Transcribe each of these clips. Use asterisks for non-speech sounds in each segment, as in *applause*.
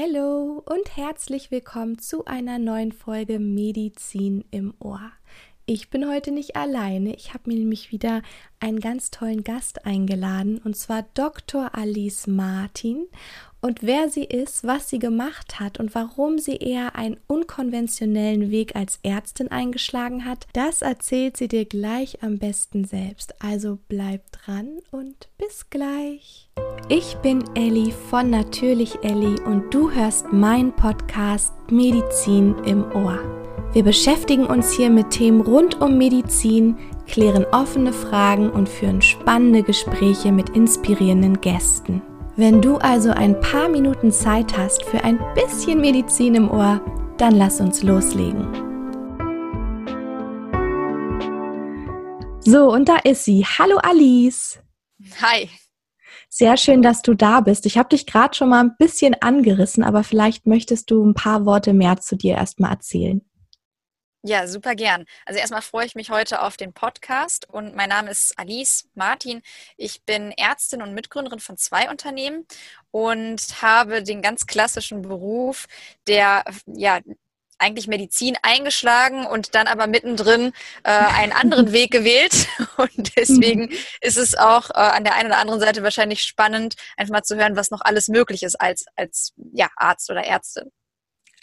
Hallo und herzlich willkommen zu einer neuen Folge Medizin im Ohr. Ich bin heute nicht alleine. Ich habe mir nämlich wieder einen ganz tollen Gast eingeladen, und zwar Dr. Alice Martin. Und wer sie ist, was sie gemacht hat und warum sie eher einen unkonventionellen Weg als Ärztin eingeschlagen hat, das erzählt sie dir gleich am besten selbst. Also bleib dran und bis gleich. Ich bin Elli von Natürlich Elli und du hörst meinen Podcast Medizin im Ohr. Wir beschäftigen uns hier mit Themen rund um Medizin, klären offene Fragen und führen spannende Gespräche mit inspirierenden Gästen. Wenn du also ein paar Minuten Zeit hast für ein bisschen Medizin im Ohr, dann lass uns loslegen. So, und da ist sie. Hallo Alice. Hi. Sehr schön, dass du da bist. Ich habe dich gerade schon mal ein bisschen angerissen, aber vielleicht möchtest du ein paar Worte mehr zu dir erstmal erzählen. Ja, super gern. Also erstmal freue ich mich heute auf den Podcast und mein Name ist Alice Martin. Ich bin Ärztin und Mitgründerin von zwei Unternehmen und habe den ganz klassischen Beruf der ja eigentlich Medizin eingeschlagen und dann aber mittendrin äh, einen anderen *laughs* Weg gewählt. Und deswegen mhm. ist es auch äh, an der einen oder anderen Seite wahrscheinlich spannend, einfach mal zu hören, was noch alles möglich ist als, als ja, Arzt oder Ärztin.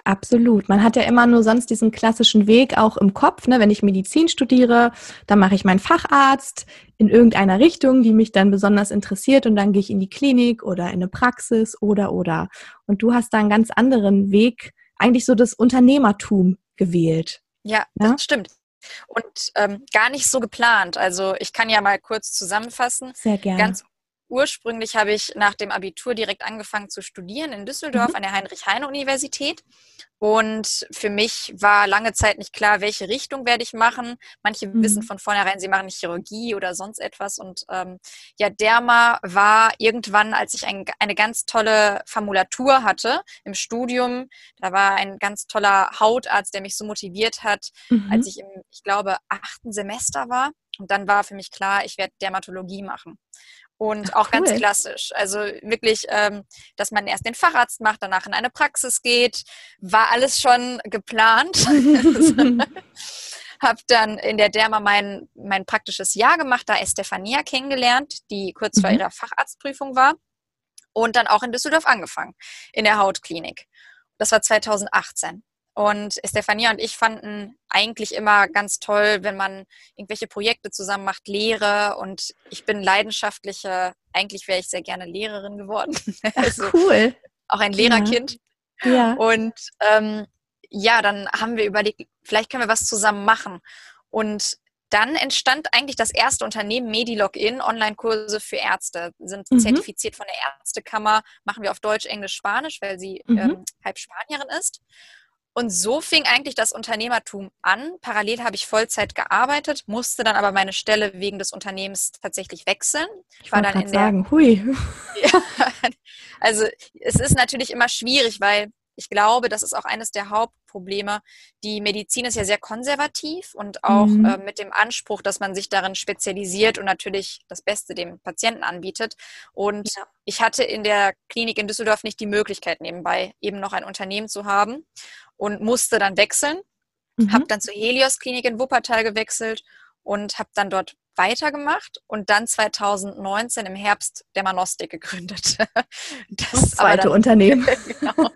Absolut. Man hat ja immer nur sonst diesen klassischen Weg auch im Kopf. Ne? Wenn ich Medizin studiere, dann mache ich meinen Facharzt in irgendeiner Richtung, die mich dann besonders interessiert und dann gehe ich in die Klinik oder in eine Praxis oder oder. Und du hast da einen ganz anderen Weg, eigentlich so das Unternehmertum gewählt. Ja, ja? das stimmt. Und ähm, gar nicht so geplant. Also ich kann ja mal kurz zusammenfassen. Sehr gerne. Ganz ursprünglich habe ich nach dem Abitur direkt angefangen zu studieren in Düsseldorf mhm. an der Heinrich-Heine-Universität. Und für mich war lange Zeit nicht klar, welche Richtung werde ich machen. Manche mhm. wissen von vornherein, sie machen Chirurgie oder sonst etwas. Und ähm, ja, Derma war irgendwann, als ich ein, eine ganz tolle Formulatur hatte im Studium. Da war ein ganz toller Hautarzt, der mich so motiviert hat, mhm. als ich im, ich glaube, achten Semester war. Und dann war für mich klar, ich werde Dermatologie machen. Und Ach, auch cool. ganz klassisch. Also wirklich, ähm, dass man erst den Facharzt macht, danach in eine Praxis geht, war alles schon geplant. *laughs* Hab dann in der Derma mein, mein praktisches Jahr gemacht, da Estefania kennengelernt, die kurz mhm. vor ihrer Facharztprüfung war. Und dann auch in Düsseldorf angefangen, in der Hautklinik. Das war 2018. Und Stefania und ich fanden eigentlich immer ganz toll, wenn man irgendwelche Projekte zusammen macht, Lehre. Und ich bin leidenschaftliche, eigentlich wäre ich sehr gerne Lehrerin geworden. *laughs* also cool. Auch ein Lehrerkind. Ja. ja. Und ähm, ja, dann haben wir überlegt, vielleicht können wir was zusammen machen. Und dann entstand eigentlich das erste Unternehmen MediLogin, Online-Kurse für Ärzte, sind mhm. zertifiziert von der Ärztekammer, machen wir auf Deutsch, Englisch, Spanisch, weil sie mhm. ähm, halb Spanierin ist. Und so fing eigentlich das Unternehmertum an. Parallel habe ich Vollzeit gearbeitet, musste dann aber meine Stelle wegen des Unternehmens tatsächlich wechseln. Ich war dann in sagen, der. Hui. *laughs* Ja, also es ist natürlich immer schwierig, weil ich glaube, das ist auch eines der Hauptprobleme. Die Medizin ist ja sehr konservativ und auch mhm. äh, mit dem Anspruch, dass man sich darin spezialisiert und natürlich das Beste dem Patienten anbietet. Und ja. ich hatte in der Klinik in Düsseldorf nicht die Möglichkeit, nebenbei eben noch ein Unternehmen zu haben und musste dann wechseln. Mhm. Habe dann zur Helios Klinik in Wuppertal gewechselt und habe dann dort weitergemacht und dann 2019 im Herbst der Manostik gegründet. Das, *laughs* das zweite dann, Unternehmen. *laughs* genau.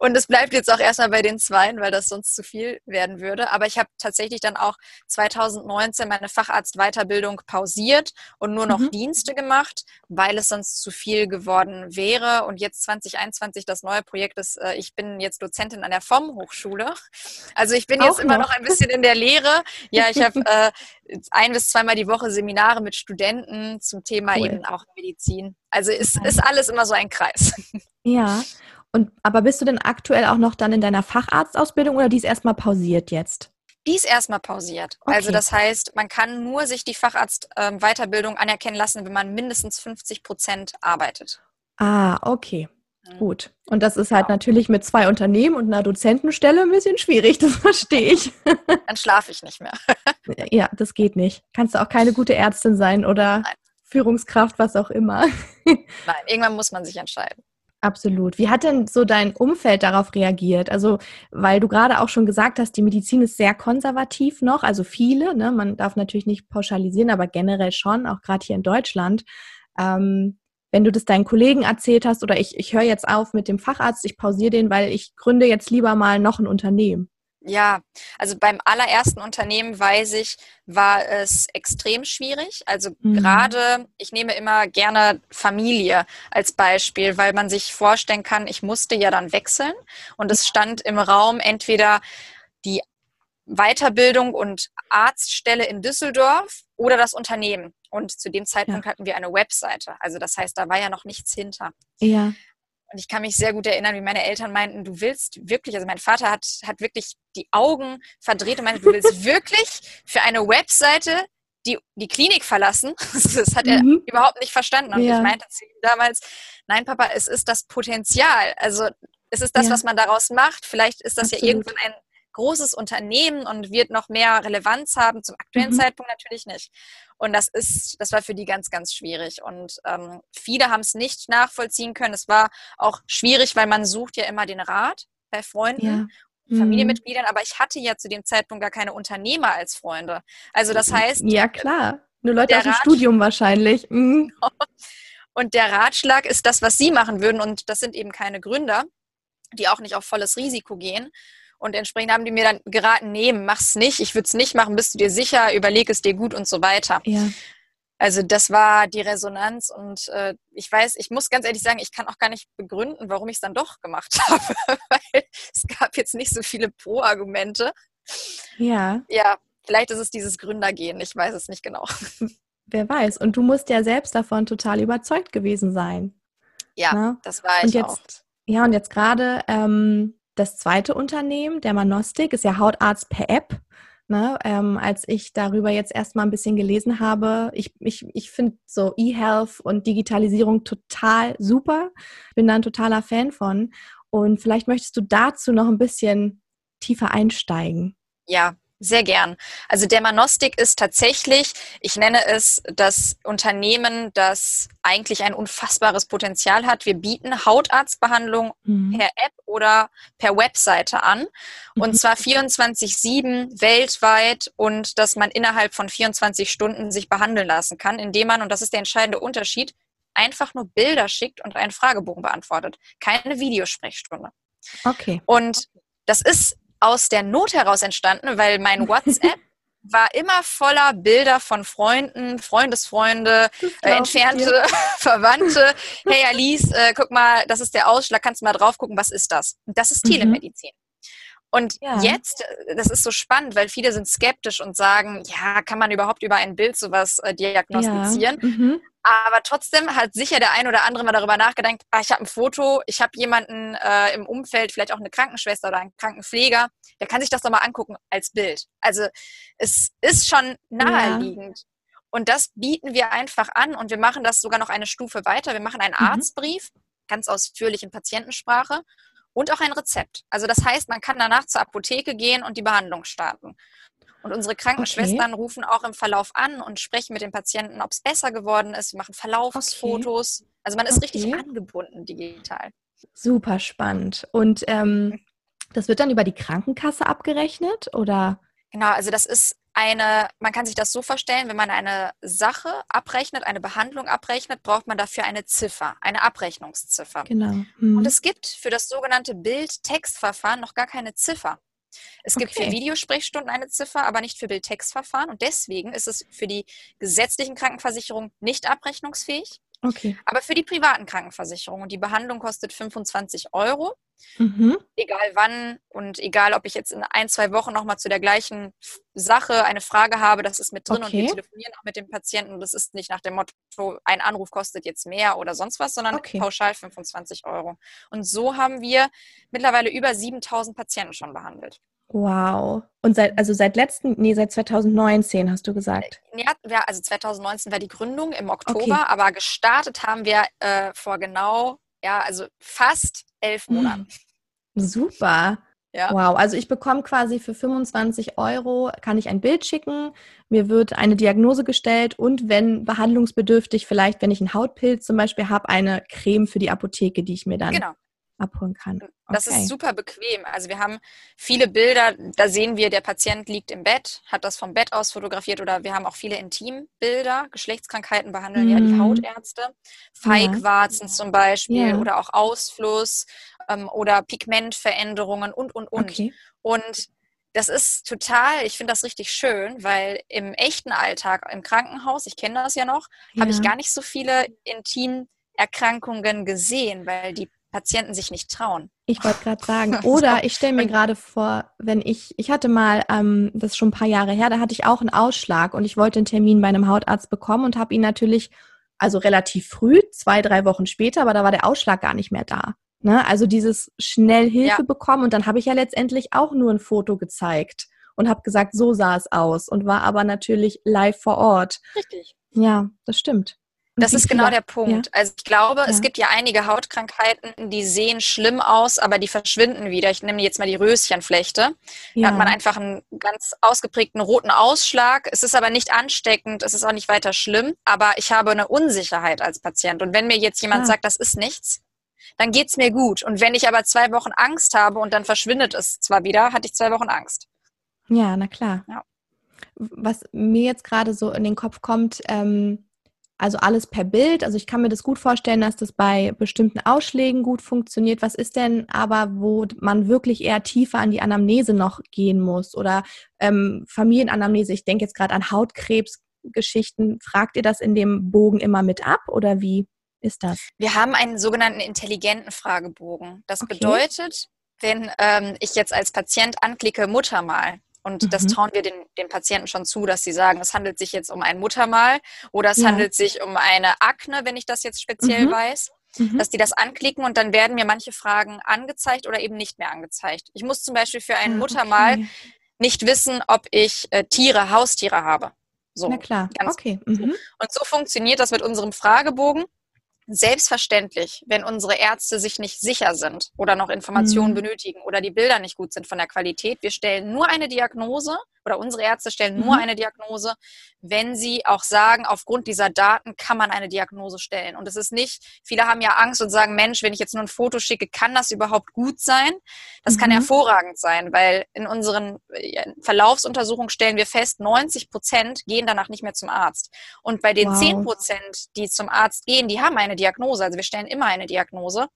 Und es bleibt jetzt auch erstmal bei den Zweien, weil das sonst zu viel werden würde. Aber ich habe tatsächlich dann auch 2019 meine Facharztweiterbildung pausiert und nur noch mhm. Dienste gemacht, weil es sonst zu viel geworden wäre. Und jetzt 2021 das neue Projekt ist, äh, ich bin jetzt Dozentin an der FOM-Hochschule. Also ich bin auch jetzt immer noch. noch ein bisschen in der Lehre. Ja, ich habe *laughs* äh, ein bis zweimal die Woche Seminare mit Studenten zum Thema cool. eben auch Medizin. Also ist, ist alles immer so ein Kreis. Ja, *laughs* und aber bist du denn aktuell auch noch dann in deiner Facharztausbildung oder die ist erstmal pausiert jetzt? Die ist erstmal pausiert. Okay. Also das heißt, man kann nur sich die Facharztweiterbildung ähm, anerkennen lassen, wenn man mindestens 50 Prozent arbeitet. Ah, okay. Mhm. Gut. Und das ist halt genau. natürlich mit zwei Unternehmen und einer Dozentenstelle ein bisschen schwierig, das verstehe ich. *laughs* Dann schlafe ich nicht mehr. ja, das geht nicht. Kannst du auch keine gute Ärztin sein oder Nein. Führungskraft, was auch immer. *laughs* Nein, irgendwann muss man sich entscheiden. Absolut. Wie hat denn so dein Umfeld darauf reagiert? Also, weil du gerade auch schon gesagt hast, die Medizin ist sehr konservativ noch, also viele, ne? man darf natürlich nicht pauschalisieren, aber generell schon, auch gerade hier in Deutschland. Ähm, wenn du das deinen Kollegen erzählt hast oder ich, ich höre jetzt auf mit dem Facharzt, ich pausiere den, weil ich gründe jetzt lieber mal noch ein Unternehmen. Ja, also beim allerersten Unternehmen weiß ich, war es extrem schwierig. Also mhm. gerade, ich nehme immer gerne Familie als Beispiel, weil man sich vorstellen kann, ich musste ja dann wechseln und es stand im Raum entweder die Weiterbildung und Arztstelle in Düsseldorf oder das Unternehmen. Und zu dem Zeitpunkt ja. hatten wir eine Webseite. Also das heißt, da war ja noch nichts hinter. Ja. Und ich kann mich sehr gut erinnern, wie meine Eltern meinten, du willst wirklich, also mein Vater hat, hat wirklich die Augen verdreht und meinte, du willst *laughs* wirklich für eine Webseite die, die Klinik verlassen. *laughs* Das hat er mhm. überhaupt nicht verstanden. Und ja. ich meinte zu ihm damals, nein, Papa, es ist das Potenzial. Also es ist das, ja. was man daraus macht. Vielleicht ist das Absolut. ja irgendwann ein großes Unternehmen und wird noch mehr Relevanz haben. Zum aktuellen mhm. Zeitpunkt natürlich nicht. Und das ist, das war für die ganz, ganz schwierig. Und ähm, viele haben es nicht nachvollziehen können. Es war auch schwierig, weil man sucht ja immer den Rat bei Freunden. Ja. Mhm. Familienmitgliedern, aber ich hatte ja zu dem Zeitpunkt gar keine Unternehmer als Freunde. Also das heißt. Ja, klar. Nur Leute aus dem Studium wahrscheinlich. Mhm. *laughs* Und der Ratschlag ist das, was Sie machen würden. Und das sind eben keine Gründer, die auch nicht auf volles Risiko gehen. Und entsprechend haben die mir dann geraten, nee, mach's nicht, ich würde es nicht machen, bist du dir sicher, überleg es dir gut und so weiter. Ja. Also das war die Resonanz und äh, ich weiß, ich muss ganz ehrlich sagen, ich kann auch gar nicht begründen, warum ich es dann doch gemacht *laughs* habe, weil es gab jetzt nicht so viele Pro-Argumente. Ja. Ja, vielleicht ist es dieses Gründergehen, ich weiß es nicht genau. *laughs* Wer weiß. Und du musst ja selbst davon total überzeugt gewesen sein. Ja, Na? Ne? das war ich und jetzt, auch. Ja, und jetzt gerade ähm, das zweite Unternehmen, der Manostik, ist ja Hautarzt per App. Ne, ähm, als ich darüber jetzt erstmal ein bisschen gelesen habe, ich, ich, ich finde so E-Health und Digitalisierung total super, bin da ein totaler Fan von. Und vielleicht möchtest du dazu noch ein bisschen tiefer einsteigen. Ja, sehr gern. Also der Manostik ist tatsächlich, ich nenne es das Unternehmen, das eigentlich ein unfassbares Potenzial hat. Wir bieten Hautarztbehandlung mhm. per App oder per Webseite an. Und mhm. zwar 24-7 weltweit und dass man innerhalb von 24 Stunden sich behandeln lassen kann, indem man, und das ist der entscheidende Unterschied, einfach nur Bilder schickt und einen Fragebogen beantwortet. Keine Videosprechstunde. Okay. Und das ist aus der Not heraus entstanden, weil mein WhatsApp *laughs* war immer voller Bilder von Freunden, Freundesfreunde, äh, entfernte *laughs* Verwandte. Hey Alice, äh, guck mal, das ist der Ausschlag, kannst du mal drauf gucken, was ist das? Das ist mhm. Telemedizin. Und ja. jetzt, äh, das ist so spannend, weil viele sind skeptisch und sagen, ja, kann man überhaupt über ein Bild sowas äh, diagnostizieren? Ja. Mhm. Aber trotzdem hat sicher der ein oder andere mal darüber nachgedacht, ah, ich habe ein Foto, ich habe jemanden äh, im Umfeld, vielleicht auch eine Krankenschwester oder einen Krankenpfleger, der kann sich das doch mal angucken als Bild. Also es ist schon naheliegend. Ja. Und das bieten wir einfach an und wir machen das sogar noch eine Stufe weiter. Wir machen einen mhm. Arztbrief, ganz ausführlich in Patientensprache und auch ein Rezept. Also das heißt, man kann danach zur Apotheke gehen und die Behandlung starten. Und unsere Krankenschwestern okay. rufen auch im Verlauf an und sprechen mit den Patienten, ob es besser geworden ist. Wir machen Verlaufsfotos. Okay. Also man ist okay. richtig angebunden digital. Super spannend. Und ähm, mhm. das wird dann über die Krankenkasse abgerechnet oder? Genau, also das ist eine, man kann sich das so vorstellen, wenn man eine Sache abrechnet, eine Behandlung abrechnet, braucht man dafür eine Ziffer, eine Abrechnungsziffer. Genau. Mhm. Und es gibt für das sogenannte Bild-Text-Verfahren noch gar keine Ziffer. Es gibt okay. für Videosprechstunden eine Ziffer, aber nicht für Bild-Text-Verfahren. Und deswegen ist es für die gesetzlichen Krankenversicherungen nicht abrechnungsfähig. Okay. Aber für die privaten Krankenversicherungen. Und die Behandlung kostet 25 Euro. Mhm. Egal wann und egal, ob ich jetzt in ein, zwei Wochen nochmal zu der gleichen Sache eine Frage habe, das ist mit drin okay. und wir telefonieren auch mit dem Patienten. Das ist nicht nach dem Motto, ein Anruf kostet jetzt mehr oder sonst was, sondern okay. pauschal 25 Euro. Und so haben wir mittlerweile über 7000 Patienten schon behandelt. Wow. Und seit, also seit letzten, nee, seit 2019 hast du gesagt. Ja, also 2019 war die Gründung im Oktober, okay. aber gestartet haben wir äh, vor genau, ja, also fast elf hm. Monaten. Super. Ja. Wow, also ich bekomme quasi für 25 Euro, kann ich ein Bild schicken, mir wird eine Diagnose gestellt und wenn behandlungsbedürftig, vielleicht wenn ich einen Hautpilz zum Beispiel habe, eine Creme für die Apotheke, die ich mir dann genau. Abholen kann. Okay. Das ist super bequem. Also wir haben viele Bilder, da sehen wir, der Patient liegt im Bett, hat das vom Bett aus fotografiert oder wir haben auch viele Intimbilder. Geschlechtskrankheiten behandeln mhm. ja die mhm. Hautärzte. Feigwarzen ja. zum Beispiel ja. oder auch Ausfluss ähm, oder Pigmentveränderungen und, und, und. Okay. Und das ist total, ich finde das richtig schön, weil im echten Alltag, im Krankenhaus, ich kenne das ja noch, ja. habe ich gar nicht so viele Intimerkrankungen gesehen, weil die Patienten sich nicht trauen. Ich wollte *laughs* gerade sagen, oder ich stelle mir gerade vor, wenn ich, ich hatte mal, ähm, das ist schon ein paar Jahre her, da hatte ich auch einen Ausschlag und ich wollte einen Termin bei einem Hautarzt bekommen und habe ihn natürlich, also relativ früh, zwei, drei Wochen später, aber da war der Ausschlag gar nicht mehr da. Ne? Also dieses schnell Hilfe ja. bekommen und dann habe ich ja letztendlich auch nur ein Foto gezeigt und habe gesagt, so sah es aus und war aber natürlich live vor Ort. Richtig. Ja, das stimmt. Das ist genau der Punkt. Ja. Also ich glaube, ja. es gibt ja einige Hautkrankheiten, die sehen schlimm aus, aber die verschwinden wieder. Ich nehme jetzt mal die Röschenflechte. Da hat man einfach einen ganz ausgeprägten roten Ausschlag. Es ist aber nicht ansteckend, es ist auch nicht weiter schlimm, aber ich habe eine Unsicherheit als Patient. Und wenn mir jetzt jemand sagt, das ist nichts, dann geht es mir gut. Und wenn ich aber zwei Wochen Angst habe und dann verschwindet es zwar wieder, hatte ich zwei Wochen Angst. Ja, na klar. Ja. Was mir jetzt gerade so in den Kopf kommt, ähm, also alles per Bild. Also ich kann mir das gut vorstellen, dass das bei bestimmten Ausschlägen gut funktioniert. Was ist denn aber, wo man wirklich eher tiefer an die Anamnese noch gehen muss oder ähm, Familienanamnese? Ich denke jetzt gerade an Hautkrebsgeschichten. Fragt ihr das in dem Bogen immer mit ab oder wie? ist das? Wir haben einen sogenannten intelligenten Fragebogen. Das okay. bedeutet, wenn ähm, ich jetzt als Patient anklicke Muttermal, und mhm. das trauen wir den, den Patienten schon zu, dass sie sagen, es handelt sich jetzt um ein Muttermal oder es ja. handelt sich um eine Akne, wenn ich das jetzt speziell mhm. weiß, mhm. dass die das anklicken und dann werden mir manche Fragen angezeigt oder eben nicht mehr angezeigt. Ich muss zum Beispiel für ein ah, Muttermal okay. nicht wissen, ob ich äh, Tiere, Haustiere habe. So, Na klar, okay. Mhm. Und so funktioniert das mit unserem Fragebogen selbstverständlich, wenn unsere Ärzte sich nicht sicher sind oder noch Informationen mhm. benötigen oder die Bilder nicht gut sind von der Qualität. Wir stellen nur eine Diagnose oder unsere Ärzte stellen nur mhm. eine Diagnose, wenn sie auch sagen, aufgrund dieser Daten kann man eine Diagnose stellen. Und es ist nicht, viele haben ja Angst und sagen, Mensch, wenn ich jetzt nur ein Foto schicke, kann das überhaupt gut sein? Das mhm. kann hervorragend sein, weil in unseren Verlaufsuntersuchungen stellen wir fest, 90 Prozent gehen danach nicht mehr zum Arzt. Und bei den wow. 10 Prozent, die zum Arzt gehen, die haben eine Diagnose. Also wir stellen immer eine Diagnose.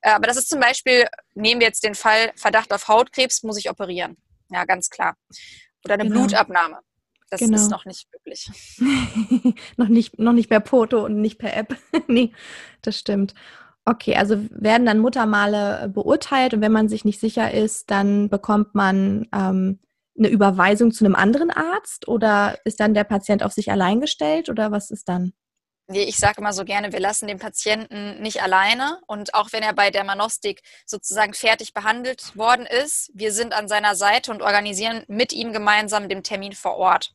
Äh, aber das ist zum Beispiel, nehmen wir jetzt den Fall Verdacht auf Hautkrebs, muss ich operieren. Ja, ganz klar. Oder eine genau. Blutabnahme. Das genau. ist noch nicht möglich. *laughs* noch, nicht, noch nicht per Foto und nicht per App. *laughs* nee, das stimmt. Okay, also werden dann Muttermale beurteilt und wenn man sich nicht sicher ist, dann bekommt man ähm, eine Überweisung zu einem anderen Arzt oder ist dann der Patient auf sich allein gestellt oder was ist dann? Ich sage immer so gerne, wir lassen den Patienten nicht alleine. Und auch wenn er bei der Manostik sozusagen fertig behandelt worden ist, wir sind an seiner Seite und organisieren mit ihm gemeinsam den Termin vor Ort.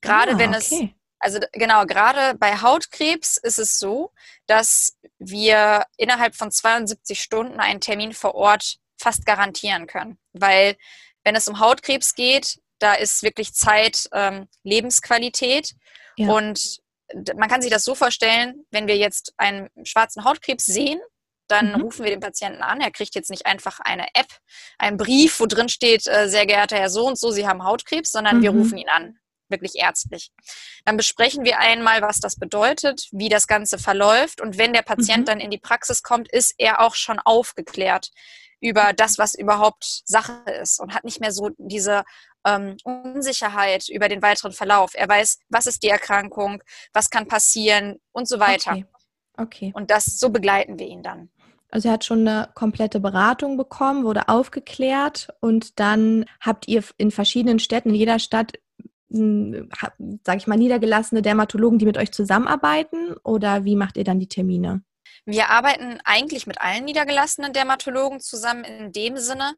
Gerade ah, wenn okay. es, also genau, gerade bei Hautkrebs ist es so, dass wir innerhalb von 72 Stunden einen Termin vor Ort fast garantieren können. Weil wenn es um Hautkrebs geht, da ist wirklich Zeit ähm, Lebensqualität. Ja. Und man kann sich das so vorstellen, wenn wir jetzt einen schwarzen Hautkrebs sehen, dann mhm. rufen wir den Patienten an. Er kriegt jetzt nicht einfach eine App, einen Brief, wo drin steht, äh, sehr geehrter Herr so und so, Sie haben Hautkrebs, sondern mhm. wir rufen ihn an, wirklich ärztlich. Dann besprechen wir einmal, was das bedeutet, wie das Ganze verläuft und wenn der Patient mhm. dann in die Praxis kommt, ist er auch schon aufgeklärt über das, was überhaupt Sache ist und hat nicht mehr so diese ähm, Unsicherheit über den weiteren Verlauf. Er weiß, was ist die Erkrankung, was kann passieren und so weiter. Okay. okay. Und das so begleiten wir ihn dann. Also er hat schon eine komplette Beratung bekommen, wurde aufgeklärt und dann habt ihr in verschiedenen Städten, in jeder Stadt, sage ich mal, niedergelassene Dermatologen, die mit euch zusammenarbeiten oder wie macht ihr dann die Termine? Wir arbeiten eigentlich mit allen niedergelassenen Dermatologen zusammen in dem Sinne,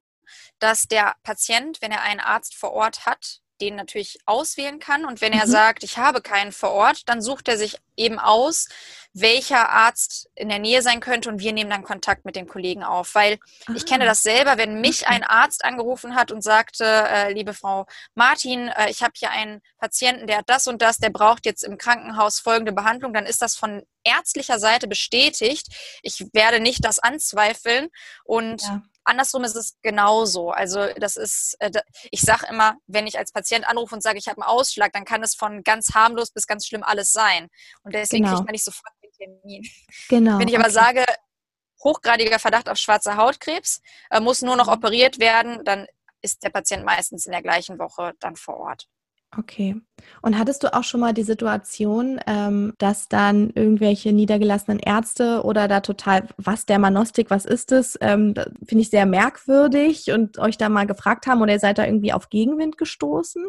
dass der Patient, wenn er einen Arzt vor Ort hat, den natürlich auswählen kann. Und wenn Mhm. er sagt, ich habe keinen vor Ort, dann sucht er sich eben aus, welcher Arzt in der Nähe sein könnte und wir nehmen dann Kontakt mit dem Kollegen auf. Weil ich kenne Ah, das selber, wenn mich ein Arzt angerufen hat und sagte, äh, liebe Frau Martin, äh, ich habe hier einen Patienten, der hat das und das, der braucht jetzt im Krankenhaus folgende Behandlung, dann ist das von ärztlicher Seite bestätigt. Ich werde nicht das anzweifeln und Ja. Andersrum ist es genauso. Also das ist, äh, ich sage immer, wenn ich als Patient anrufe und sage, ich habe einen Ausschlag, dann kann es von ganz harmlos bis ganz schlimm alles sein. Und deswegen Genau. kriegt man nicht sofort den Termin. Genau. Wenn ich aber okay. sage, hochgradiger Verdacht auf schwarzer Hautkrebs, äh, muss nur noch Mhm. operiert werden, dann ist der Patient meistens in der gleichen Woche dann vor Ort. Okay. Und hattest du auch schon mal die Situation, ähm, dass dann irgendwelche niedergelassenen Ärzte oder da total, was Dermanostik, was ist das? Ähm, Finde ich sehr merkwürdig und euch da mal gefragt haben oder ihr seid da irgendwie auf Gegenwind gestoßen?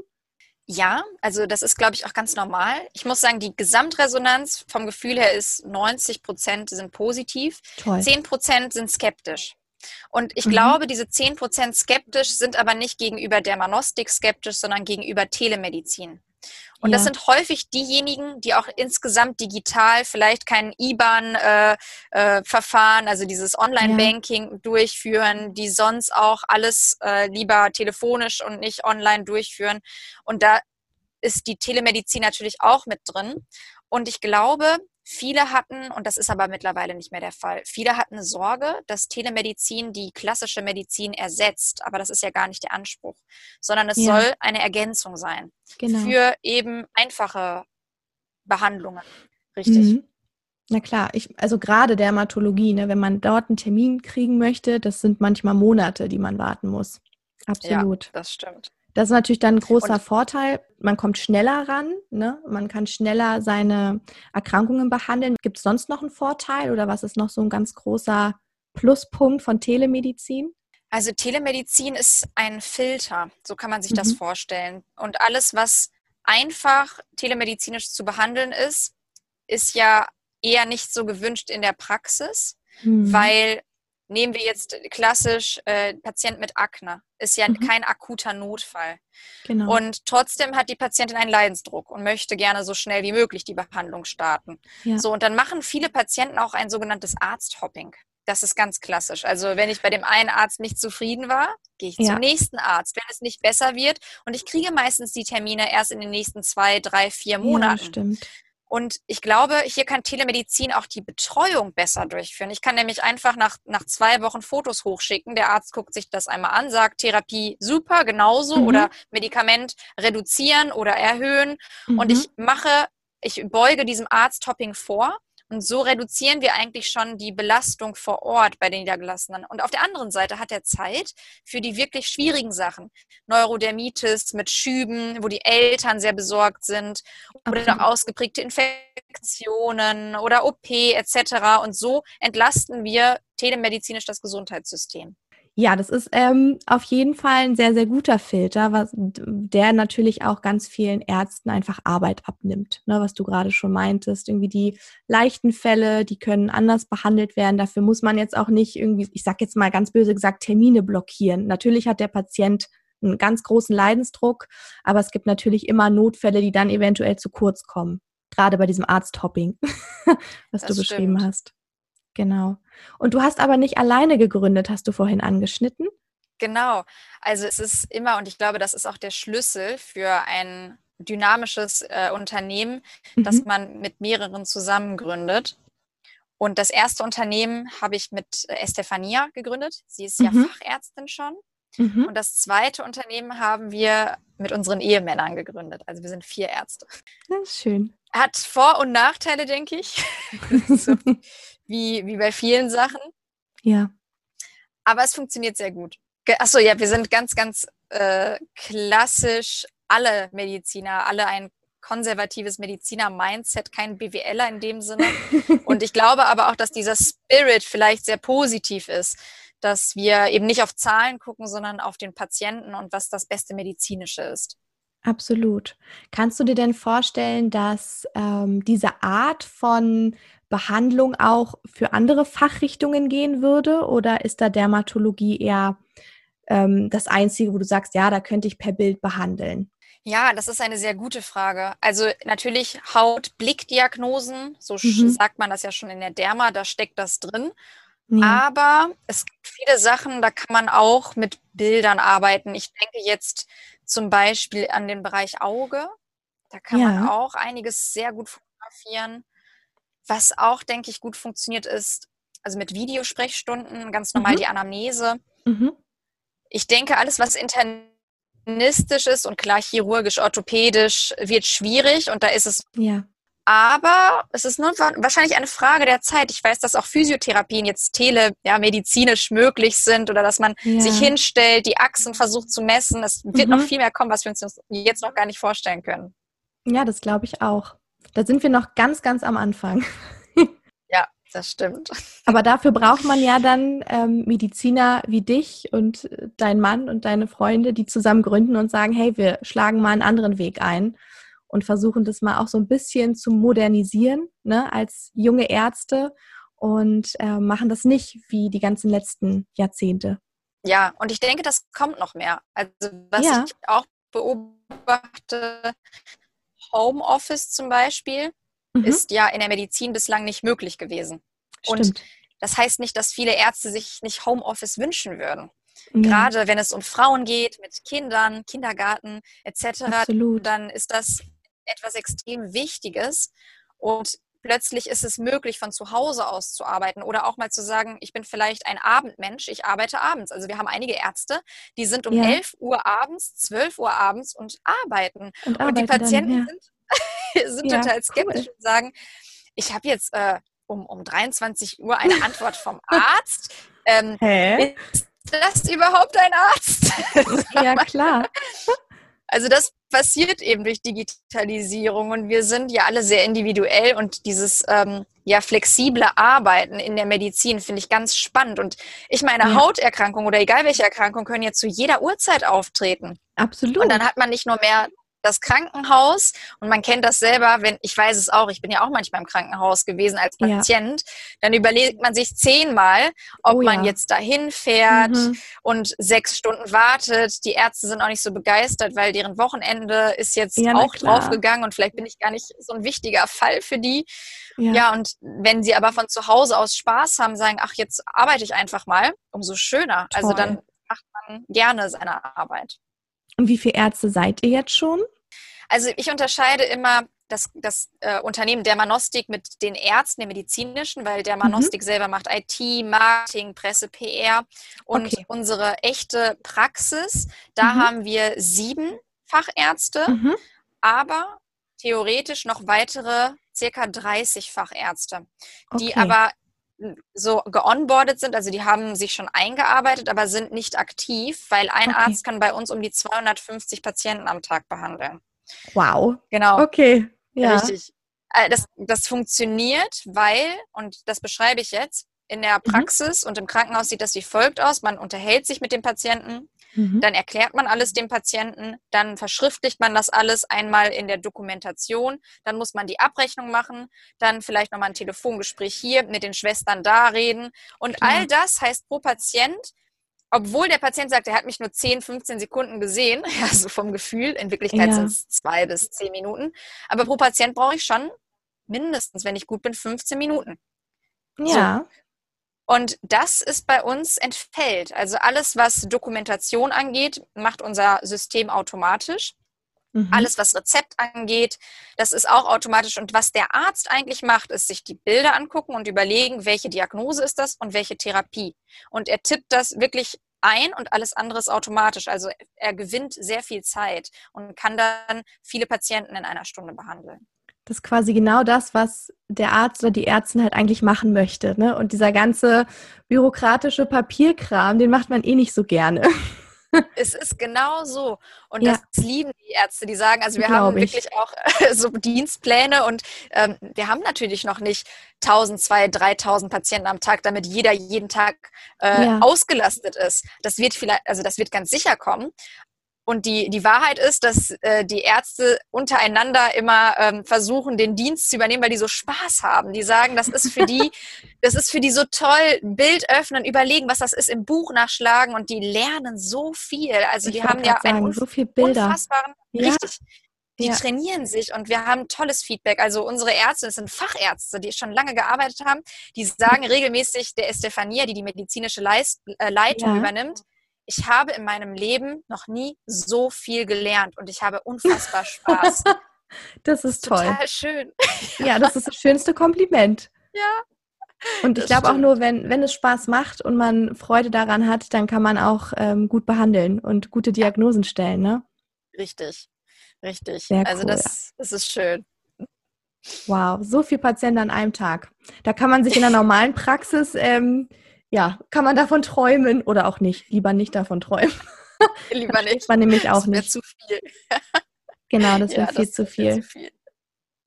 Ja, also das ist, glaube ich, auch ganz normal. Ich muss sagen, die Gesamtresonanz vom Gefühl her ist 90 Prozent sind positiv, Toll. 10 Prozent sind skeptisch. Und ich Mhm. glaube, diese 10 Prozent skeptisch sind aber nicht gegenüber Dermanostik skeptisch, sondern gegenüber Telemedizin. Und das Ja. sind häufig diejenigen, die auch insgesamt digital vielleicht kein IBAN-Verfahren, also dieses Online-Banking durchführen, die sonst auch alles äh, lieber telefonisch und nicht online durchführen. Und da ist die Telemedizin natürlich auch mit drin. Und ich glaube, viele hatten, und das ist aber mittlerweile nicht mehr der Fall, viele hatten Sorge, dass Telemedizin die klassische Medizin ersetzt. Aber das ist ja gar nicht der Anspruch, sondern es Ja. soll eine Ergänzung sein Genau. für eben einfache Behandlungen. Richtig. Mhm. Na klar, ich, also gerade Dermatologie, ne, wenn man dort einen Termin kriegen möchte, das sind manchmal Monate, die man warten muss. Absolut. Das stimmt. Das ist natürlich dann ein großer Und- Vorteil. Man kommt schneller ran, ne? man kann schneller seine Erkrankungen behandeln. Gibt es sonst noch einen Vorteil oder was ist noch so ein ganz großer Pluspunkt von Telemedizin? Also Telemedizin ist ein Filter, so kann man sich das Mhm. vorstellen. Und alles, was einfach telemedizinisch zu behandeln ist, ist ja eher nicht so gewünscht in der Praxis, Mhm. weil nehmen wir jetzt klassisch äh, Patient mit Akne, ist ja Mhm. kein akuter Notfall. genau. Und trotzdem hat die Patientin einen Leidensdruck und möchte gerne so schnell wie möglich die Behandlung starten. Ja. So, und dann machen viele Patienten auch ein sogenanntes Arzthopping. Das ist ganz klassisch. Also wenn ich bei dem einen Arzt nicht zufrieden war, gehe ich Ja. zum nächsten Arzt, wenn es nicht besser wird. Und ich kriege meistens die Termine erst in den nächsten zwei, drei, vier ja, Monaten. stimmt. Und ich glaube, hier kann Telemedizin auch die Betreuung besser durchführen. Ich kann nämlich einfach nach, nach zwei Wochen Fotos hochschicken. Der Arzt guckt sich das einmal an, sagt Therapie super, genauso Mhm. oder Medikament reduzieren oder erhöhen. Und Mhm. ich mache, ich beuge diesem Arzttopping vor. Und so reduzieren wir eigentlich schon die Belastung vor Ort bei den Niedergelassenen. Und auf der anderen Seite hat er Zeit für die wirklich schwierigen Sachen. Neurodermitis mit Schüben, wo die Eltern sehr besorgt sind oder ausgeprägte Infektionen oder OP etc. Und so entlasten wir telemedizinisch das Gesundheitssystem. Ja, das ist ähm, auf jeden Fall ein sehr, sehr guter Filter, was, der natürlich auch ganz vielen Ärzten einfach Arbeit abnimmt. Ne, was du gerade schon meintest. Irgendwie die leichten Fälle, die können anders behandelt werden. Dafür muss man jetzt auch nicht irgendwie, ich sag jetzt mal ganz böse gesagt, Termine blockieren. Natürlich hat der Patient einen ganz großen Leidensdruck, aber es gibt natürlich immer Notfälle, die dann eventuell zu kurz kommen. Gerade bei diesem Arzthopping, *laughs* was Das du beschrieben stimmt. hast. Genau. Und du hast aber nicht alleine gegründet, hast du vorhin angeschnitten. Genau. Also es ist immer, und ich glaube, das ist auch der Schlüssel für ein dynamisches äh, Unternehmen, dass Mhm. man mit mehreren zusammen gründet. Und das erste Unternehmen habe ich mit äh, Estefania gegründet. Sie ist ja Mhm. Fachärztin schon. Mhm. Und das zweite Unternehmen haben wir mit unseren Ehemännern gegründet. Also wir sind vier Ärzte. Das ist schön. Hat Vor- und Nachteile, denke ich. *laughs* so wie, wie bei vielen Sachen. ja. Aber es funktioniert sehr gut. Achso, ja, wir sind ganz, ganz äh, klassisch alle Mediziner, alle ein konservatives Mediziner-Mindset, kein BWLer in dem Sinne. *laughs* Und ich glaube aber auch, dass dieser Spirit vielleicht sehr positiv ist, dass wir eben nicht auf Zahlen gucken, sondern auf den Patienten und was das beste Medizinische ist. Absolut. Kannst du dir denn vorstellen, dass ähm, diese Art von Behandlung auch für andere Fachrichtungen gehen würde? Oder ist da Dermatologie eher ähm, das Einzige, wo du sagst, ja, da könnte ich per Bild behandeln? Ja, das ist eine sehr gute Frage. Also natürlich Haut-Blickdiagnosen, so mhm. sagt man das ja schon in der Derma, da steckt das drin. Ja. Aber es gibt viele Sachen, da kann man auch mit Bildern arbeiten. Ich denke jetzt zum Beispiel an den Bereich Auge. Da kann ja. man auch einiges sehr gut fotografieren. Was auch, denke ich, gut funktioniert ist, also mit Videosprechstunden, ganz normal mhm. die Anamnese. Mhm. Ich denke, alles, was internistisch ist und klar chirurgisch, orthopädisch, wird schwierig und da ist es ja. Aber es ist nur wahrscheinlich eine Frage der Zeit. Ich weiß, dass auch Physiotherapien jetzt telemedizinisch ja, möglich sind oder dass man ja. sich hinstellt, die Achsen versucht zu messen. Es wird mhm. noch viel mehr kommen, was wir uns jetzt noch gar nicht vorstellen können. Ja, das glaube ich auch. Da sind wir noch ganz, ganz am Anfang. *laughs* ja, das stimmt. Aber dafür braucht man ja dann ähm, Mediziner wie dich und äh, dein Mann und deine Freunde, die zusammen gründen und sagen, hey, wir schlagen mal einen anderen Weg ein und versuchen das mal auch so ein bisschen zu modernisieren, ne, als junge Ärzte und äh, machen das nicht wie die ganzen letzten Jahrzehnte. Ja, und ich denke, das kommt noch mehr. Also was ja. ich auch beobachte, Homeoffice zum Beispiel, mhm. ist ja in der Medizin bislang nicht möglich gewesen. Stimmt. Und das heißt nicht, dass viele Ärzte sich nicht Homeoffice wünschen würden. Ja. Gerade wenn es um Frauen geht, mit Kindern, Kindergarten etc., Absolut. dann ist das etwas extrem Wichtiges und plötzlich ist es möglich, von zu Hause aus zu arbeiten oder auch mal zu sagen, ich bin vielleicht ein Abendmensch, ich arbeite abends. Also wir haben einige Ärzte, die sind um ja. 11 Uhr abends, 12 Uhr abends und arbeiten. Und, und die Patienten dann, ja. sind, *laughs* sind ja, total skeptisch cool. und sagen, ich habe jetzt äh, um, um 23 Uhr eine Antwort vom *laughs* Arzt. Ähm, Hä? Ist das überhaupt ein Arzt? ja, klar. *laughs* Also das passiert eben durch Digitalisierung und wir sind ja alle sehr individuell und dieses ähm, ja flexible Arbeiten in der Medizin finde ich ganz spannend und ich meine ja. Hauterkrankungen oder egal welche Erkrankung können ja zu jeder Uhrzeit auftreten. Absolut. Und dann hat man nicht nur mehr das Krankenhaus und man kennt das selber, wenn ich weiß es auch, ich bin ja auch manchmal im Krankenhaus gewesen als Patient, ja. dann überlegt man sich zehnmal, ob oh, ja. man jetzt dahin fährt mhm. und sechs Stunden wartet. Die Ärzte sind auch nicht so begeistert, weil deren Wochenende ist jetzt ja, auch draufgegangen und vielleicht bin ich gar nicht so ein wichtiger Fall für die. Ja. und wenn sie aber von zu Hause aus Spaß haben, sagen, ach, jetzt arbeite ich einfach mal, umso schöner. Toll. Also dann macht man gerne seine Arbeit. Und wie viele Ärzte seid ihr jetzt schon? Also ich unterscheide immer das, das äh, Unternehmen Dermanostik mit den Ärzten, den medizinischen, weil Dermanostik mhm. selber macht IT, Marketing, Presse, PR und okay. unsere echte Praxis, da mhm. haben wir sieben Fachärzte, mhm. aber theoretisch noch weitere circa 30 Fachärzte, okay. die aber so geonboardet sind, also die haben sich schon eingearbeitet, aber sind nicht aktiv, weil ein okay. Arzt kann bei uns um die 250 Patienten am Tag behandeln. Wow. Genau. Okay. Ja. Richtig. Äh, das, das funktioniert, weil, und das beschreibe ich jetzt, in der mhm. Praxis mhm. und im Krankenhaus sieht das wie folgt aus. Man unterhält sich mit dem Patienten, mhm. dann erklärt man alles dem Patienten, dann verschriftlicht man das alles einmal in der Dokumentation, dann muss man die Abrechnung machen, dann vielleicht nochmal ein Telefongespräch hier mit den Schwestern da reden. Und Klar. all das heißt pro Patient obwohl der Patient sagt, er hat mich nur 10, 15 Sekunden gesehen, *laughs* also vom Gefühl, in Wirklichkeit ja. sind es zwei bis zehn Minuten. Aber pro Patient brauche ich schon mindestens, wenn ich gut bin, 15 Minuten. Ja. So. Und das ist bei uns entfällt. Also alles, was Dokumentation angeht, macht unser System automatisch. Mhm. Alles, was Rezept angeht, das ist auch automatisch. Und was der Arzt eigentlich macht, ist sich die Bilder angucken und überlegen, welche Diagnose ist das und welche Therapie. Und er tippt das wirklich ein und alles andere ist automatisch. Also er gewinnt sehr viel Zeit und kann dann viele Patienten in einer Stunde behandeln. Das ist quasi genau das, was der Arzt oder die Ärztin halt eigentlich machen möchte. Ne? Und dieser ganze bürokratische Papierkram, den macht man eh nicht so gerne. *laughs* es ist genau so. Und ja. das lieben die Ärzte, die sagen, also wir Glaub haben ich. wirklich auch äh, so Dienstpläne und ähm, wir haben natürlich noch nicht 1000, 2000, 3000 Patienten am Tag, damit jeder jeden Tag äh, ja. ausgelastet ist. Das wird vielleicht, also das wird ganz sicher kommen. Und die, die Wahrheit ist, dass äh, die Ärzte untereinander immer ähm, versuchen, den Dienst zu übernehmen, weil die so Spaß haben. Die sagen, das ist für die, *laughs* das ist für die so toll, Bild öffnen, überlegen, was das ist, im Buch nachschlagen und die lernen so viel. Also Ich die haben ja sagen, einen so viel Bilder. unfassbaren, Ja. richtig. Die Ja. trainieren sich und wir haben tolles Feedback. Also unsere Ärzte, das sind Fachärzte, die schon lange gearbeitet haben, die sagen regelmäßig, der Estefania, die die medizinische Leist äh, Leitung Ja. übernimmt, ich habe in meinem Leben noch nie so viel gelernt und ich habe unfassbar Spaß. *laughs* Das ist toll. Total schön. Ja, das ist das schönste Kompliment. *laughs* Ja. Und ich glaube auch nur, wenn, wenn es Spaß macht und man Freude daran hat, dann kann man auch ähm, gut behandeln und gute Diagnosen stellen, ne? Richtig. Richtig. Sehr also cool. das, das ist schön. Wow, so viel Patienten an einem Tag. Da kann man sich in der normalen Praxis, ähm, ja, kann man davon träumen oder auch nicht. Lieber nicht davon träumen. *laughs* Lieber nicht. Man nämlich auch das nicht. zu viel. *laughs* Genau, das Ja, wäre viel das zu viel. zu viel.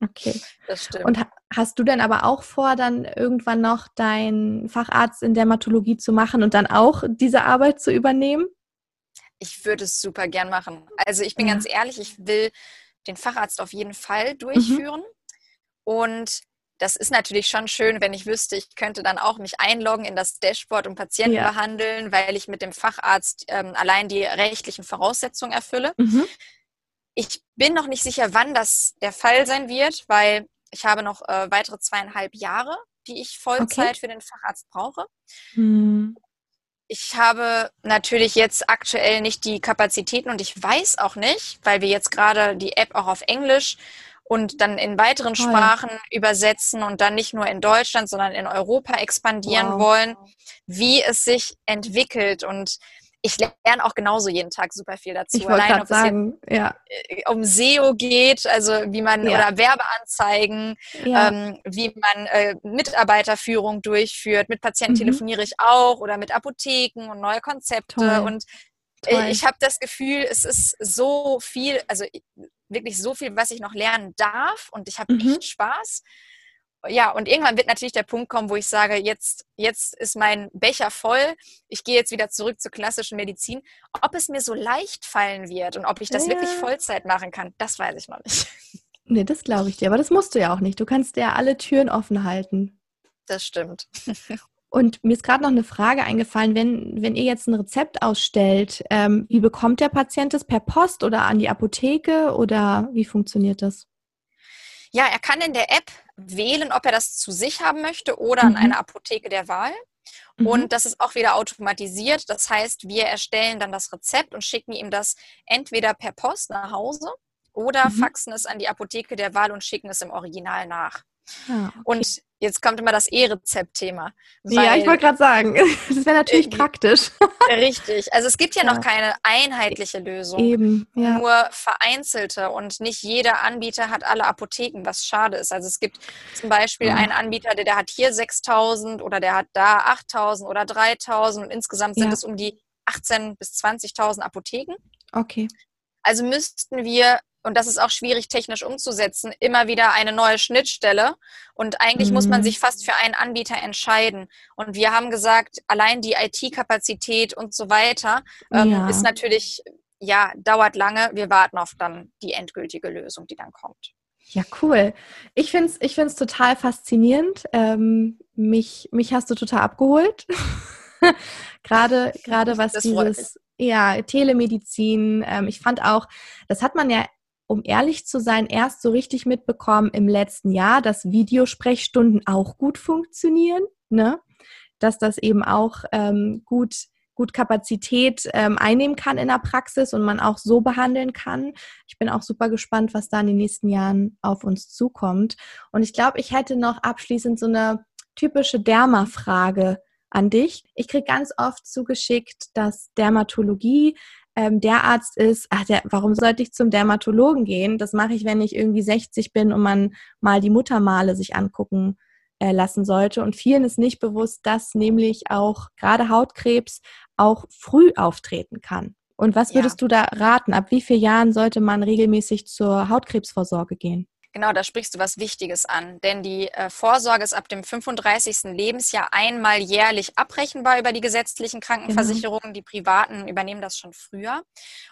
Okay. Das stimmt. Und ha- hast du denn aber auch vor, dann irgendwann noch deinen Facharzt in Dermatologie zu machen und dann auch diese Arbeit zu übernehmen? Ich würde es super gern machen. Also ich bin Ja. ganz ehrlich, ich will den Facharzt auf jeden Fall durchführen. Und das ist natürlich schon schön, wenn ich wüsste, ich könnte dann auch mich einloggen in das Dashboard und Patienten Ja. behandeln, weil ich mit dem Facharzt ähm, allein die rechtlichen Voraussetzungen erfülle. Mhm. Ich bin noch nicht sicher, wann das der Fall sein wird, weil ich habe noch äh, weitere zweieinhalb Jahre, die ich Vollzeit Okay. für den Facharzt brauche. Hm. Ich habe natürlich jetzt aktuell nicht die Kapazitäten und ich weiß auch nicht, weil wir jetzt gerade die App auch auf Englisch und dann in weiteren Toll. Sprachen übersetzen und dann nicht nur in Deutschland, sondern in Europa expandieren Wow. wollen, wie es sich entwickelt. Und ich lerne auch genauso jeden Tag super viel dazu. Ich Allein, ob es sagen, ja, um SEO geht, also wie man Ja. oder Werbeanzeigen, ja, ähm, wie man äh, Mitarbeiterführung durchführt. Mit Patienten Mhm. telefoniere ich auch oder mit Apotheken und neue Konzepte. Toll. Und toll. äh, ich habe das Gefühl, es ist so viel, also wirklich so viel, was ich noch lernen darf und ich habe Mhm. echt Spaß. Ja, und irgendwann wird natürlich der Punkt kommen, wo ich sage, jetzt, jetzt ist mein Becher voll, ich gehe jetzt wieder zurück zur klassischen Medizin. Ob es mir so leicht fallen wird und ob ich das wirklich Ja. Vollzeit machen kann, das weiß ich noch nicht. *laughs* nee, das glaube ich dir, aber das musst du ja auch nicht. Du kannst dir alle Türen offen halten. Das stimmt. Und mir ist gerade noch eine Frage eingefallen, wenn, wenn ihr jetzt ein Rezept ausstellt, ähm, wie bekommt der Patient es? Per Post oder an die Apotheke oder wie funktioniert das? Ja, er kann in der App wählen, ob er das zu sich haben möchte oder an Mhm. eine Apotheke der Wahl. Mhm. Und das ist auch wieder automatisiert. Das heißt, wir erstellen dann das Rezept und schicken ihm das entweder per Post nach Hause oder Mhm. faxen es an die Apotheke der Wahl und schicken es im Original nach. Okay. Und jetzt kommt immer das E-Rezept-Thema. ja, ich wollte gerade sagen, *laughs* das wäre natürlich Äh, praktisch. *laughs* Richtig. Also es gibt ja, Ja. noch keine einheitliche Lösung. Eben, ja. Nur vereinzelte und nicht jeder Anbieter hat alle Apotheken, was schade ist. Also es gibt zum Beispiel einen Anbieter, der, der hat hier 6000 oder der hat da 8000 oder 3000 und insgesamt sind es um die 18 bis 20.000 Apotheken. Okay. Also müssten wir, und das ist auch schwierig technisch umzusetzen, immer wieder eine neue Schnittstelle. Und eigentlich muss man Mhm. sich fast für einen Anbieter entscheiden. Und wir haben gesagt, allein die IT-Kapazität und so weiter ähm, Ja. ist natürlich, ja, dauert lange. Wir warten auf dann die endgültige Lösung, die dann kommt. Ja, cool. Ich finde es ich find's total faszinierend. Ähm, mich, mich hast du total abgeholt. *laughs* gerade, gerade was Das dieses, ja, Telemedizin. Ähm, ich fand auch, das hat man ja, um ehrlich zu sein, erst so richtig mitbekommen im letzten Jahr, dass Videosprechstunden auch gut funktionieren, ne? Dass das eben auch ähm, gut gut Kapazität ähm, einnehmen kann in der Praxis und man auch so behandeln kann. Ich bin auch super gespannt, was da in den nächsten Jahren auf uns zukommt. Und ich glaube, ich hätte noch abschließend so eine typische Derma-Frage an dich. Ich kriege ganz oft zugeschickt, dass Dermatologie ähm, der Arzt ist, ach, der, warum sollte ich zum Dermatologen gehen? Das mache ich, wenn ich irgendwie 60 bin und man mal die Muttermale sich angucken äh, lassen sollte. Und vielen ist nicht bewusst, dass nämlich auch gerade Hautkrebs auch früh auftreten kann. Und was Ja. würdest du da raten? Ab wie vielen Jahren sollte man regelmäßig zur Hautkrebsvorsorge gehen? Genau, da sprichst du was Wichtiges an. Denn die äh, Vorsorge ist ab dem 35. Lebensjahr einmal jährlich abrechenbar über die gesetzlichen Krankenversicherungen. Genau. Die privaten übernehmen das schon früher.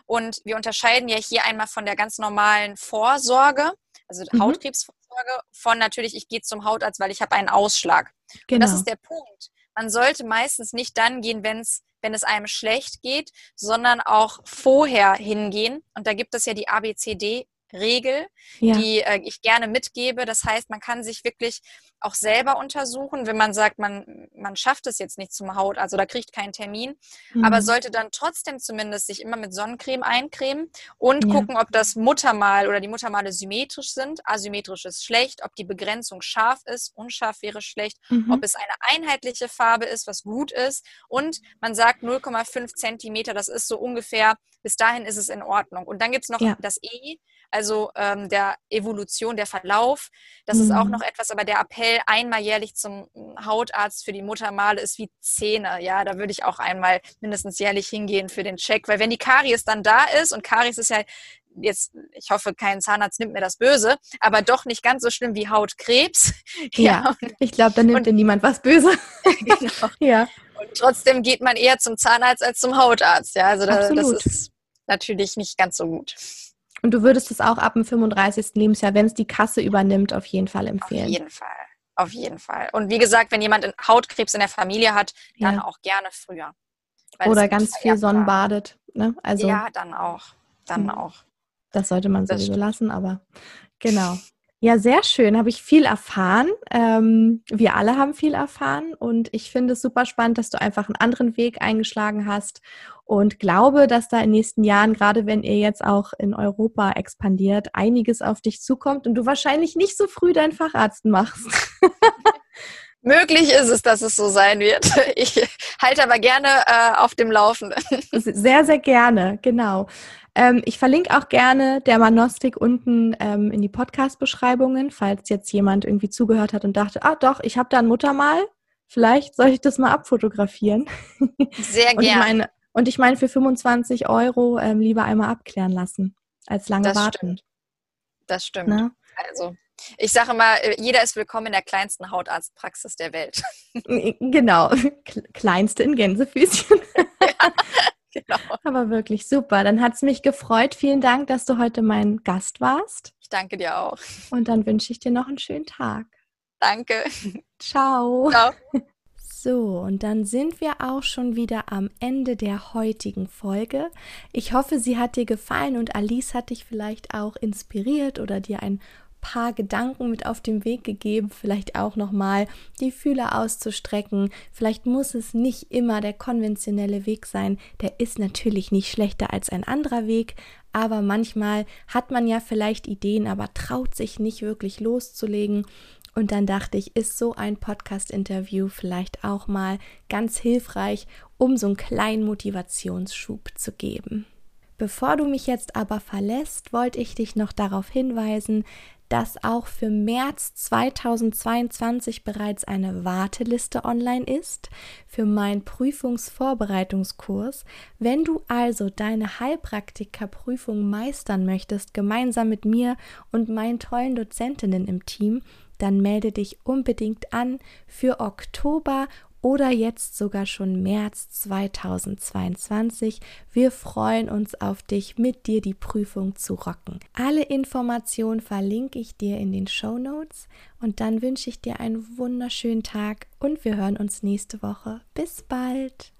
Und wir unterscheiden ja hier einmal von der ganz normalen Vorsorge, also mhm. Hautkrebsvorsorge, von natürlich, ich gehe zum Hautarzt, weil ich habe einen Ausschlag. Genau. Und das genau. ist der Punkt. Man sollte meistens nicht dann gehen, wenn es wenn es einem schlecht geht, sondern auch vorher hingehen. Und da gibt es ja die ABCD Regel, ja. die äh, ich gerne mitgebe. Das heißt, man kann sich wirklich auch selber untersuchen, wenn man sagt, man, man schafft es jetzt nicht zum Haut, also da kriegt keinen Termin, mhm. aber sollte dann trotzdem zumindest sich immer mit Sonnencreme eincremen und ja. gucken, ob das Muttermal oder die Muttermale symmetrisch sind. Asymmetrisch ist schlecht, ob die Begrenzung scharf ist, unscharf wäre schlecht, mhm. ob es eine einheitliche Farbe ist, was gut ist und man sagt 0,5 Zentimeter, das ist so ungefähr, bis dahin ist es in Ordnung. Und dann gibt es noch ja. das E, also ähm, der Evolution, der Verlauf. Das mhm. ist auch mhm. noch etwas, aber der Appell einmal jährlich zum Hautarzt für die Muttermale ist wie Zähne. Ja, da würde ich auch einmal mindestens jährlich hingehen für den Check, weil wenn die Karies dann da ist und Karies ist ja jetzt, ich hoffe, kein Zahnarzt nimmt mir das böse, aber doch nicht ganz so schlimm wie Hautkrebs. *laughs* Ja, ja ich glaube, da nimmt und, dir niemand was böse. *laughs* genau. *laughs* Ja. Und trotzdem geht man eher zum Zahnarzt als zum Hautarzt. Ja, also da, das ist natürlich nicht ganz so gut. Und du würdest es auch ab dem 35. Lebensjahr, wenn es die Kasse übernimmt, auf jeden Fall empfehlen. Auf jeden Fall. Auf jeden Fall. Und wie gesagt, wenn jemand Hautkrebs in der Familie hat, dann ja. auch gerne früher. Oder ganz viel Sonnenbadet. Ne? Also, ja, dann auch. Dann auch. Das sollte man sowieso lassen, aber genau. Ja, sehr schön. Habe ich viel erfahren. Ähm, wir alle haben viel erfahren und ich finde es super spannend, dass du einfach einen anderen Weg eingeschlagen hast und glaube, dass da in den nächsten Jahren, gerade wenn ihr jetzt auch in Europa expandiert, einiges auf dich zukommt und du wahrscheinlich nicht so früh deinen Facharzt machst. *laughs* Möglich ist es, dass es so sein wird. Ich halte aber gerne äh, auf dem Laufenden. Sehr, sehr gerne, genau. Ähm, ich verlinke auch gerne der Manostik unten ähm, in die Podcast-Beschreibungen, falls jetzt jemand irgendwie zugehört hat und dachte, ah doch, ich habe da ein Muttermal. Vielleicht soll ich das mal abfotografieren. Sehr gerne. Und ich meine, für 25 Euro ähm, lieber einmal abklären lassen, als lange das warten. Stimmt. Das stimmt. Na? Also, ich sage mal, äh, jeder ist willkommen in der kleinsten Hautarztpraxis der Welt. Genau, *laughs* kleinste in Gänsefüßchen. *laughs* Ja, genau. Aber wirklich super. Dann hat es mich gefreut. Vielen Dank, dass du heute mein Gast warst. Ich danke dir auch. Und dann wünsche ich dir noch einen schönen Tag. Danke. Ciao. Ciao. So, und dann sind wir auch schon wieder am Ende der heutigen Folge. Ich hoffe, sie hat dir gefallen und Alice hat dich vielleicht auch inspiriert oder dir ein paar Gedanken mit auf den Weg gegeben, vielleicht auch nochmal die Fühler auszustrecken. Vielleicht muss es nicht immer der konventionelle Weg sein. Der ist natürlich nicht schlechter als ein anderer Weg, aber manchmal hat man ja vielleicht Ideen, aber traut sich nicht wirklich loszulegen. Und dann dachte ich, ist so ein Podcast-Interview vielleicht auch mal ganz hilfreich, um so einen kleinen Motivationsschub zu geben. Bevor du mich jetzt aber verlässt, wollte ich dich noch darauf hinweisen, dass auch für März 2022 bereits eine Warteliste online ist für meinen Prüfungsvorbereitungskurs. Wenn du also deine Heilpraktikerprüfung meistern möchtest, gemeinsam mit mir und meinen tollen Dozentinnen im Team, dann melde dich unbedingt an für Oktober oder jetzt sogar schon März 2022. Wir freuen uns auf dich, mit dir die Prüfung zu rocken. Alle Informationen verlinke ich dir in den Show Notes und dann wünsche ich dir einen wunderschönen Tag und wir hören uns nächste Woche. Bis bald!